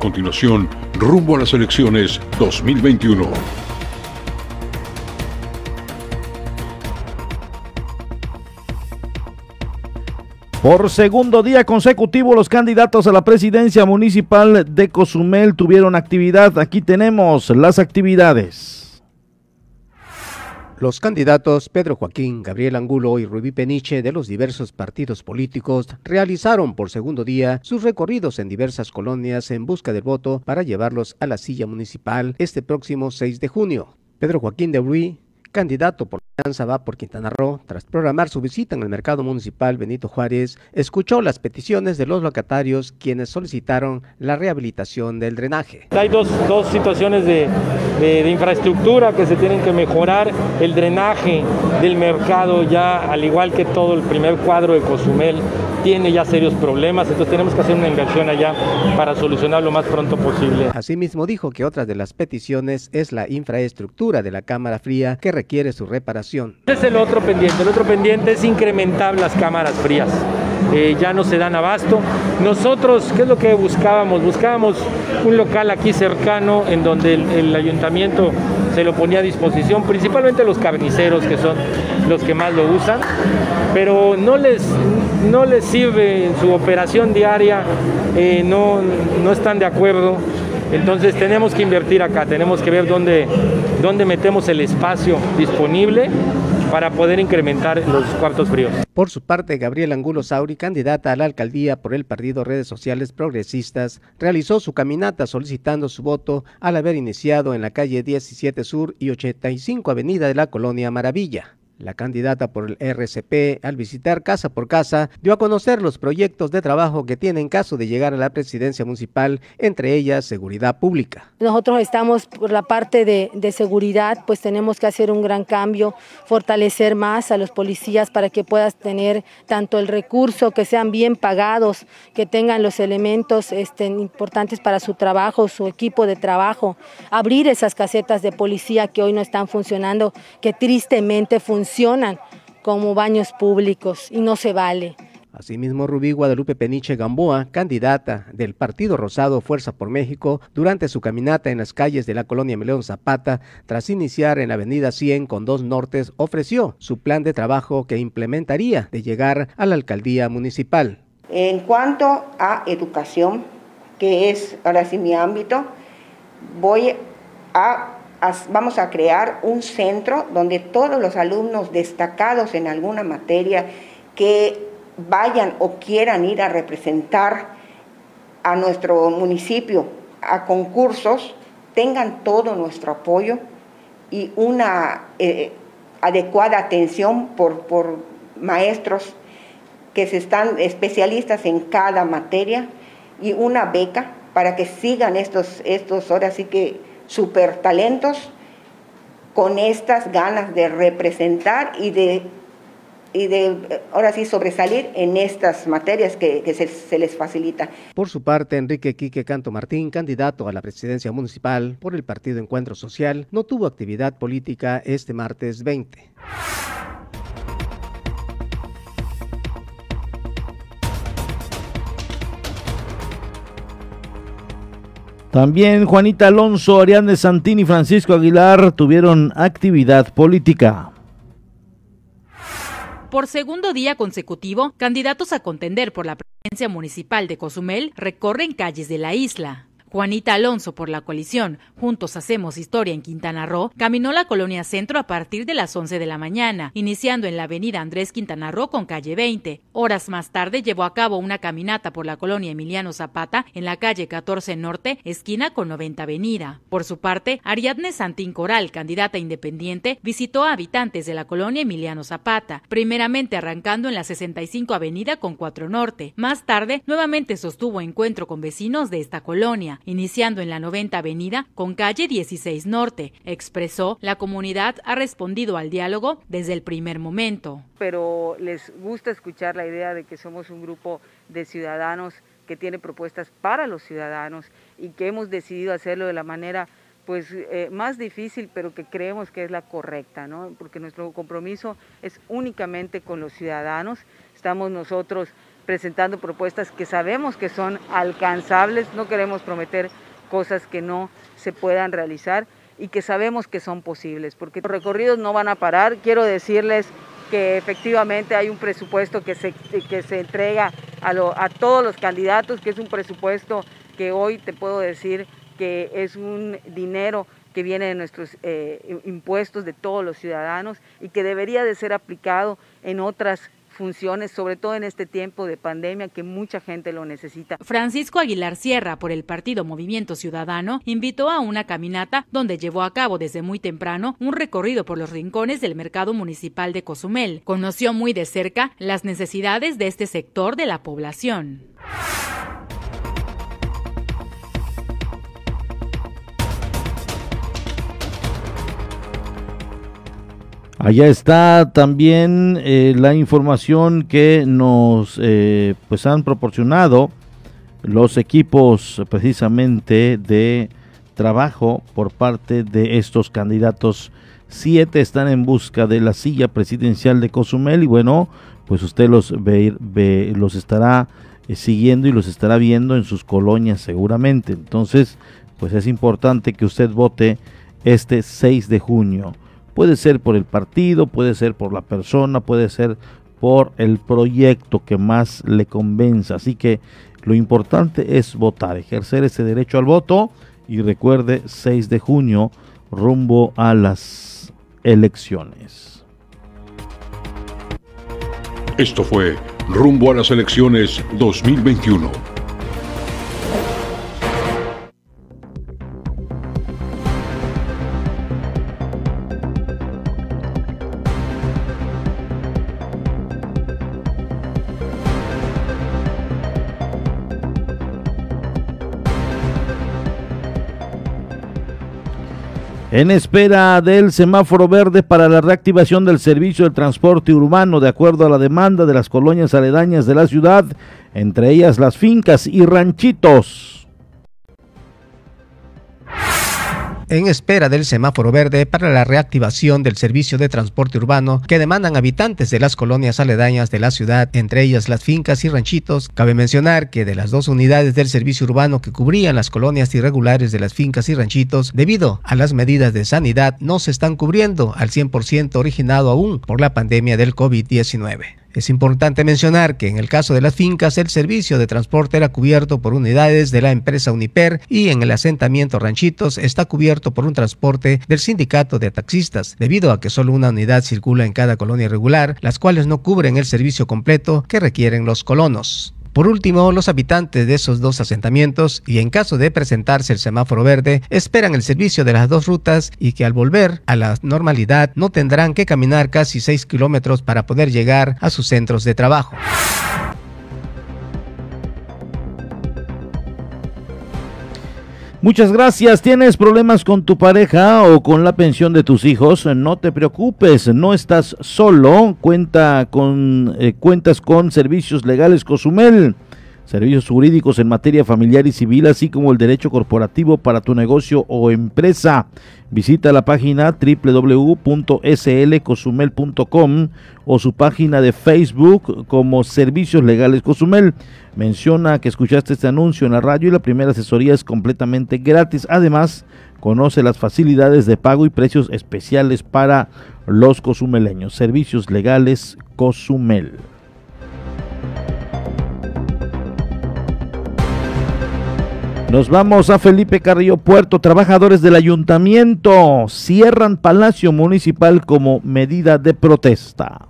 Continuación, rumbo a las elecciones 2021.
Por segundo día consecutivo, los candidatos a la presidencia municipal de Cozumel tuvieron actividad. Aquí tenemos las actividades.
Los candidatos Pedro Joaquín, Gabriel Angulo y Rubí Peniche de los diversos partidos políticos realizaron por segundo día sus recorridos en diversas colonias en busca del voto para llevarlos a la silla municipal este próximo 6 de junio. Pedro Joaquín de Ruy, candidato por
Alianza Va por Quintana Roo, tras programar su visita en el mercado municipal Benito Juárez, escuchó las peticiones de los locatarios quienes solicitaron la rehabilitación del drenaje.
Hay dos, dos situaciones de, de, de, infraestructura que se tienen que mejorar. El drenaje del mercado ya, al igual que todo el primer cuadro de Cozumel, tiene ya serios problemas, entonces tenemos que hacer una inversión allá para solucionar lo más pronto posible.
Asimismo dijo que otra de las peticiones es la infraestructura de la cámara fría que requiere su reparación.
Es el otro pendiente, el otro pendiente es incrementar las cámaras frías. Eh, ya no se dan abasto. Nosotros, ¿qué es lo que buscábamos? Buscábamos un local aquí cercano en donde el, el, ayuntamiento se lo ponía a disposición, principalmente los carniceros que son los que más lo usan, pero no les, no les sirve en su operación diaria, eh, no, no están de acuerdo. Entonces tenemos que invertir acá, tenemos que ver dónde, dónde metemos el espacio disponible para poder incrementar los cuartos fríos.
Por su parte, Gabriel Angulo Sauri, candidata a la alcaldía por el partido Redes Sociales Progresistas, realizó su caminata solicitando su voto al haber iniciado en la calle 17 Sur y 85 Avenida de la Colonia Maravilla. La candidata por el RCP, al visitar casa por casa, dio a conocer los proyectos de trabajo que tiene en caso de llegar a la presidencia municipal, entre ellas seguridad pública.
Nosotros estamos por la parte de, seguridad, pues tenemos que hacer un gran cambio, fortalecer más a los policías para que puedas tener tanto el recurso, que sean bien pagados, que tengan los elementos este, importantes para su trabajo, su equipo de trabajo, abrir esas casetas de policía que hoy no están funcionando, que tristemente funcionan funcionan como baños públicos y no se vale.
Asimismo, Rubí Guadalupe Peniche Gamboa, candidata del Partido Rosado Fuerza por México, durante su caminata en las calles de la colonia Melón Zapata, tras iniciar en la avenida 100 con dos nortes, ofreció su plan de trabajo que implementaría de llegar a la alcaldía municipal.
En cuanto a educación, que es ahora sí mi ámbito, voy a vamos a crear un centro donde todos los alumnos destacados en alguna materia que vayan o quieran ir a representar a nuestro municipio a concursos tengan todo nuestro apoyo y una eh, adecuada atención por, por maestros que se están especialistas en cada materia y una beca para que sigan estos, estos ahora que super talentos con estas ganas de representar y de, y de ahora sí sobresalir en estas materias que, se, les facilita.
Por su parte, Enrique Quique Canto Martín, candidato a la presidencia municipal por el Partido Encuentro Social, no tuvo actividad política este martes 20.
También Juanita Alonso, Ariane Santini y Francisco Aguilar tuvieron actividad política.
Por segundo día consecutivo, candidatos a contender por la presidencia municipal de Cozumel recorren calles de la isla. Juanita Alonso por la coalición Juntos Hacemos Historia en Quintana Roo caminó la colonia centro a partir de las 11 de la mañana, iniciando en la avenida Andrés Quintana Roo con calle 20. Horas más tarde llevó a cabo una caminata por la colonia Emiliano Zapata en la calle 14 Norte, esquina con 90 Avenida. Por su parte, Ariadne Santín Coral, candidata independiente, visitó a habitantes de la colonia Emiliano Zapata, primeramente arrancando en la 65 Avenida con 4 Norte. Más tarde, nuevamente sostuvo encuentro con vecinos de esta colonia iniciando en la 90 Avenida con calle 16 Norte. Expresó, la comunidad ha respondido al diálogo desde el primer momento.
Pero les gusta escuchar la idea de que somos un grupo de ciudadanos que tiene propuestas para los ciudadanos y que hemos decidido hacerlo de la manera pues eh, más difícil, pero que creemos que es la correcta, ¿no? Porque nuestro compromiso es únicamente con los ciudadanos. Estamos nosotros presentando propuestas que sabemos que son alcanzables, no queremos prometer cosas que no se puedan realizar y que sabemos que son posibles, porque los recorridos no van a parar. Quiero decirles que efectivamente hay un presupuesto que se, que se entrega a, a todos los candidatos, que es un presupuesto que hoy te puedo decir que es un dinero que viene de nuestros eh, impuestos de todos los ciudadanos y que debería de ser aplicado en otras funciones, sobre todo en este tiempo de pandemia que mucha gente lo necesita.
Francisco Aguilar Sierra, por el partido Movimiento Ciudadano, invitó a una caminata donde llevó a cabo desde muy temprano un recorrido por los rincones del mercado municipal de Cozumel. Conoció muy de cerca las necesidades de este sector de la población.
Allá está también eh, la información que nos eh, pues han proporcionado los equipos precisamente de trabajo por parte de estos candidatos. Siete están en busca de la silla presidencial de Cozumel y bueno, pues usted los ve, ve los estará eh, siguiendo y los estará viendo en sus colonias seguramente. Entonces, pues es importante que usted vote este 6 de junio. Puede ser por el partido, puede ser por la persona, puede ser por el proyecto que más le convenza. Así que lo importante es votar, ejercer ese derecho al voto y recuerde 6 de junio rumbo a las elecciones.
Esto fue rumbo a las elecciones 2021.
En espera del semáforo verde para la reactivación del servicio de transporte urbano de acuerdo a la demanda de las colonias aledañas de la ciudad, entre ellas las fincas y ranchitos.
En espera del semáforo verde para la reactivación del servicio de transporte urbano que demandan habitantes de las colonias aledañas de la ciudad, entre ellas las fincas y ranchitos. Cabe mencionar que de las dos unidades del servicio urbano que cubrían las colonias irregulares de las fincas y ranchitos, debido a las medidas de sanidad, no se están cubriendo al 100% originado aún por la pandemia del COVID-19. Es importante mencionar que en el caso de las fincas el servicio de transporte era cubierto por unidades de la empresa Uniper y en el asentamiento Ranchitos está cubierto por un transporte del sindicato de taxistas, debido a que solo una unidad circula en cada colonia irregular, las cuales no cubren el servicio completo que requieren los colonos. Por último, los habitantes de esos dos asentamientos, y en caso de presentarse el semáforo verde, esperan el servicio de las dos rutas y que al volver a la normalidad no tendrán que caminar casi 6 kilómetros para poder llegar a sus centros de trabajo.
Muchas gracias. ¿Tienes problemas con tu pareja o con la pensión de tus hijos? No te preocupes, no estás solo. Cuenta con, eh, cuentas con Servicios Legales Cozumel. Servicios jurídicos en materia familiar y civil, así como el derecho corporativo para tu negocio o empresa. Visita la página www.slcosumel.com o su página de Facebook como Servicios Legales Cozumel. Menciona que escuchaste este anuncio en la radio y la primera asesoría es completamente gratis. Además, conoce las facilidades de pago y precios especiales para los cozumeleños. Servicios Legales Cozumel. Nos vamos a Felipe Carrillo Puerto. Trabajadores del ayuntamiento cierran Palacio Municipal como medida de protesta.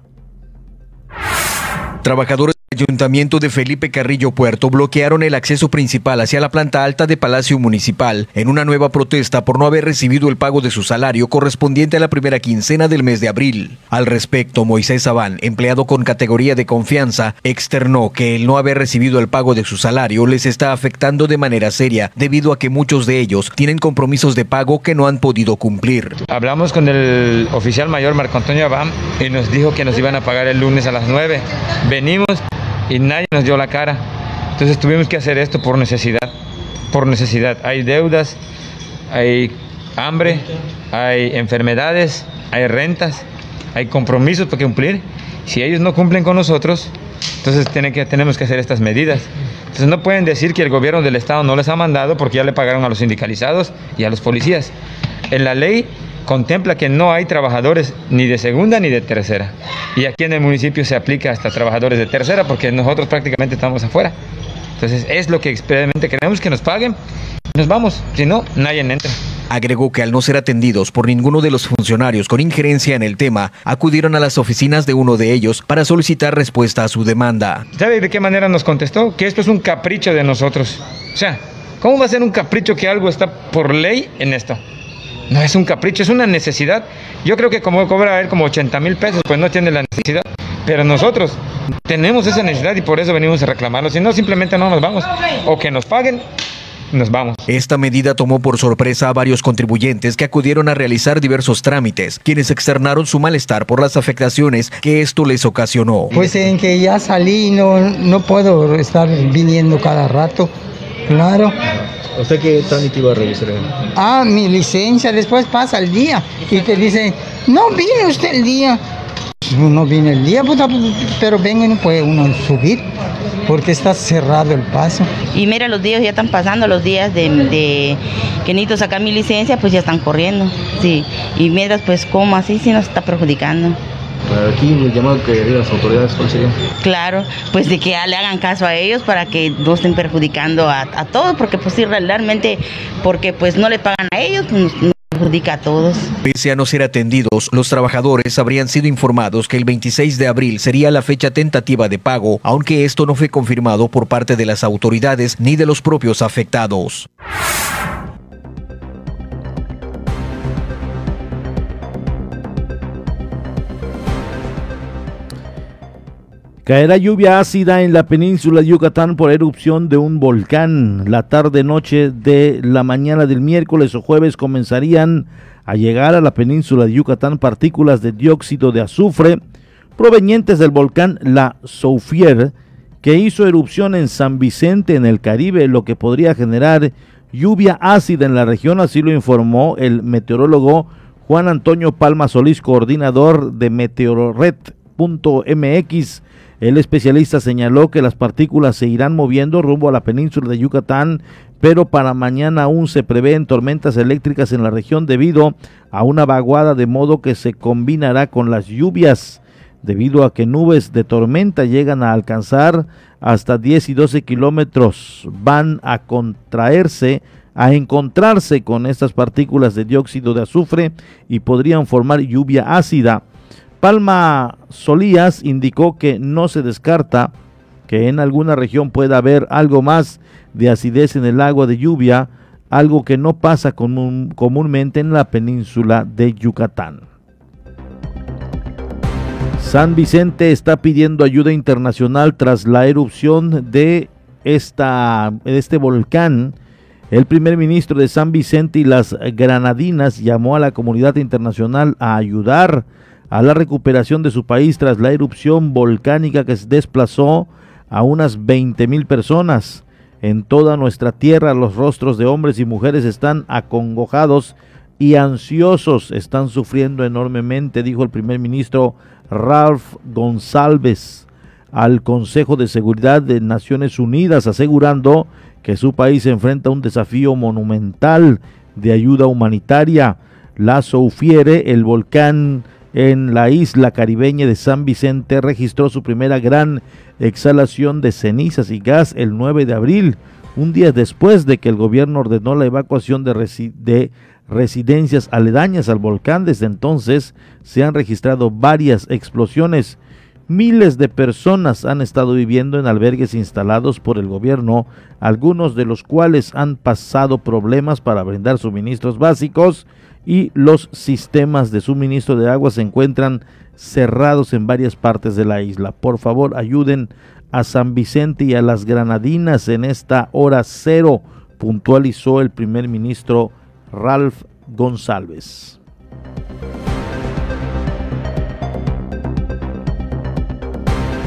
Trabajadores Ayuntamiento de Felipe Carrillo Puerto bloquearon el acceso principal hacia la planta alta de Palacio Municipal en una nueva protesta por no haber recibido el pago de su salario correspondiente a la primera quincena del mes de abril. Al respecto, Moisés Sabán, empleado con categoría de confianza, externó que el no haber recibido el pago de su salario les está afectando de manera seria debido a que muchos de ellos tienen compromisos de pago que no han podido cumplir.
Hablamos con el oficial mayor Marco Antonio Abam y nos dijo que nos iban a pagar el lunes a las 9. Venimos y nadie nos dio la cara. Entonces tuvimos que hacer esto por necesidad, por necesidad. Hay deudas, hay hambre, hay enfermedades, hay rentas, hay compromisos para cumplir. Si ellos no cumplen con nosotros, entonces tienen que, tenemos que hacer estas medidas. Entonces no pueden decir que el gobierno del Estado no les ha mandado porque ya le pagaron a los sindicalizados y a los policías. En la ley contempla que no hay trabajadores ni de segunda ni de tercera. Y aquí en el municipio se aplica hasta trabajadores de tercera porque nosotros prácticamente estamos afuera. Entonces es lo que experimente queremos que nos paguen. Nos vamos, si no, nadie entra.
Agregó que al no ser atendidos por ninguno de los funcionarios con injerencia en el tema, acudieron a las oficinas de uno de ellos para solicitar respuesta a su demanda.
¿Sabe de qué manera nos contestó? Que esto es un capricho de nosotros. O sea, ¿cómo va a ser un capricho que algo está por ley en esto? No es un capricho, es una necesidad. Yo creo que como cobra él como 80 mil pesos, pues no tiene la necesidad. Pero nosotros tenemos esa necesidad y por eso venimos a reclamarlo. Si no, simplemente no nos vamos. O que nos paguen nos vamos.
Esta medida tomó por sorpresa a varios contribuyentes que acudieron a realizar diversos trámites, quienes externaron su malestar por las afectaciones que esto les ocasionó.
Pues en que ya salí, no, no puedo estar viniendo cada rato, claro.
¿Usted qué trámite iba a realizar?
Ah, mi licencia, después pasa el día y te dicen, no vine usted el día. No vine el día, pero venga y no puede uno subir porque está cerrado el paso.
Y mira, los días ya están pasando, los días de, de que necesito sacar mi licencia, pues ya están corriendo. Sí, y mientras, pues, ¿cómo así? Sí nos está perjudicando.
Aquí el llamado que las autoridades, ¿cuál sería?
Claro, pues de que le hagan caso a ellos para que no estén perjudicando a, a todos, porque pues sí, realmente, porque pues no le pagan a ellos, pues perjudica a todos.
Pese a no ser atendidos, los trabajadores habrían sido informados que el 26 de abril sería la fecha tentativa de pago, aunque esto no fue confirmado por parte de las autoridades ni de los propios afectados.
Caerá lluvia ácida en la península de Yucatán por erupción de un volcán. La tarde-noche de la mañana del miércoles o jueves comenzarían a llegar a la península de Yucatán partículas de dióxido de azufre provenientes del volcán La Soufier, que hizo erupción en San Vicente, en el Caribe, lo que podría generar lluvia ácida en la región, así lo informó el meteorólogo Juan Antonio Palma Solís, coordinador de Meteorored.mx el especialista señaló que las partículas se irán moviendo rumbo a la península de Yucatán, pero para mañana aún se prevén tormentas eléctricas en la región debido a una vaguada de modo que se combinará con las lluvias, debido a que nubes de tormenta llegan a alcanzar hasta 10 y 12 kilómetros, van a contraerse a encontrarse con estas partículas de dióxido de azufre y podrían formar lluvia ácida. Palma Solías indicó que no se descarta que en alguna región pueda haber algo más de acidez en el agua de lluvia, algo que no pasa común, comúnmente en la península de Yucatán. San Vicente está pidiendo ayuda internacional tras la erupción de, de este volcán. El primer ministro de San Vicente y las Granadinas llamó a la comunidad internacional a ayudar a la recuperación de su país tras la erupción volcánica que desplazó a unas 20 mil personas. En toda nuestra tierra los rostros de hombres y mujeres están acongojados y ansiosos, están sufriendo enormemente, dijo el primer ministro Ralph González al Consejo de Seguridad de Naciones Unidas, asegurando que su país enfrenta un desafío monumental de ayuda humanitaria. La Soufiere, el volcán en la isla caribeña de San Vicente registró su primera gran exhalación de cenizas y gas el 9 de abril, un día después de que el gobierno ordenó la evacuación de, de residencias aledañas al volcán. Desde entonces se han registrado varias explosiones. Miles de personas han estado viviendo en albergues instalados por el gobierno, algunos de los cuales han pasado problemas para brindar suministros básicos y los sistemas de suministro de agua se encuentran cerrados en varias partes de la isla. Por favor, ayuden a San Vicente y a las Granadinas en esta hora cero, puntualizó el primer ministro Ralph González.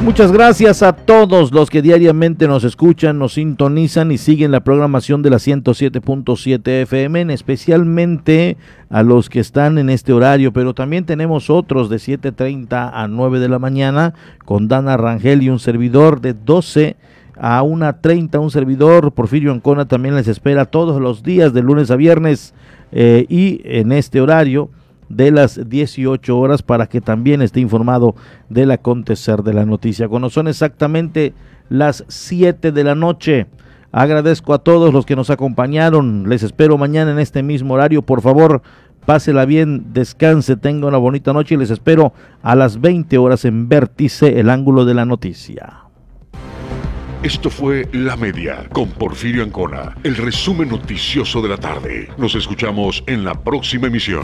Muchas gracias a todos los que diariamente nos escuchan, nos sintonizan y siguen la programación de la 107.7 FM, especialmente a los que están en este horario, pero también tenemos otros de 7.30 a 9 de la mañana con Dana Rangel y un servidor de 12 a 1.30, un servidor, Porfirio Ancona también les espera todos los días de lunes a viernes eh, y en este horario de las 18 horas para que también esté informado del acontecer de la noticia. Cuando son exactamente las 7 de la noche, Agradezco a todos los que nos acompañaron. Les espero mañana en este mismo horario. Por favor, pásela bien, descanse, tenga una bonita noche y les espero a las 20 horas en Vértice, el ángulo de la noticia.
Esto fue La Media con Porfirio Ancona, el resumen noticioso de la tarde. Nos escuchamos en la próxima emisión.